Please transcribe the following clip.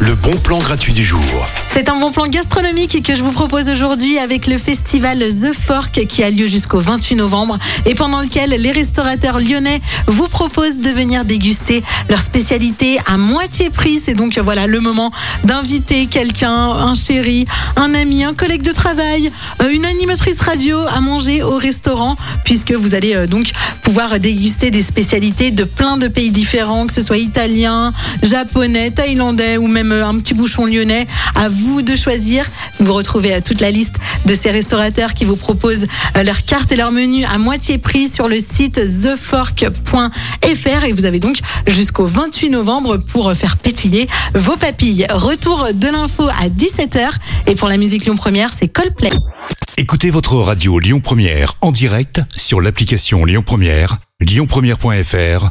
Le bon plan gratuit du jour. C'est un bon plan gastronomique que je vous propose aujourd'hui avec le festival The Fork qui a lieu jusqu'au 28 novembre et pendant lequel les restaurateurs lyonnais vous proposent de venir déguster leur spécialité à moitié prix. C'est donc voilà le moment d'inviter quelqu'un, un chéri, un ami, un collègue de travail, euh, une animatrice radio à manger au restaurant puisque vous allez euh, donc pouvoir déguster des spécialités de plein de pays différents, que ce soit italien, japonais, ou même euh, un petit bouchon lyonnais. À vous de choisir. Vous retrouvez euh, toute la liste de ces restaurateurs qui vous proposent euh, leurs cartes et leurs menus à moitié prix sur le site thefork.fr et vous avez donc jusqu'au 28 novembre pour faire pétiller vos papilles. Retour de l'info à 17h et pour la musique Lyon Première, c'est Coldplay. Écoutez votre radio Lyon Première en direct sur l'application Lyon Première, lyonpremière.fr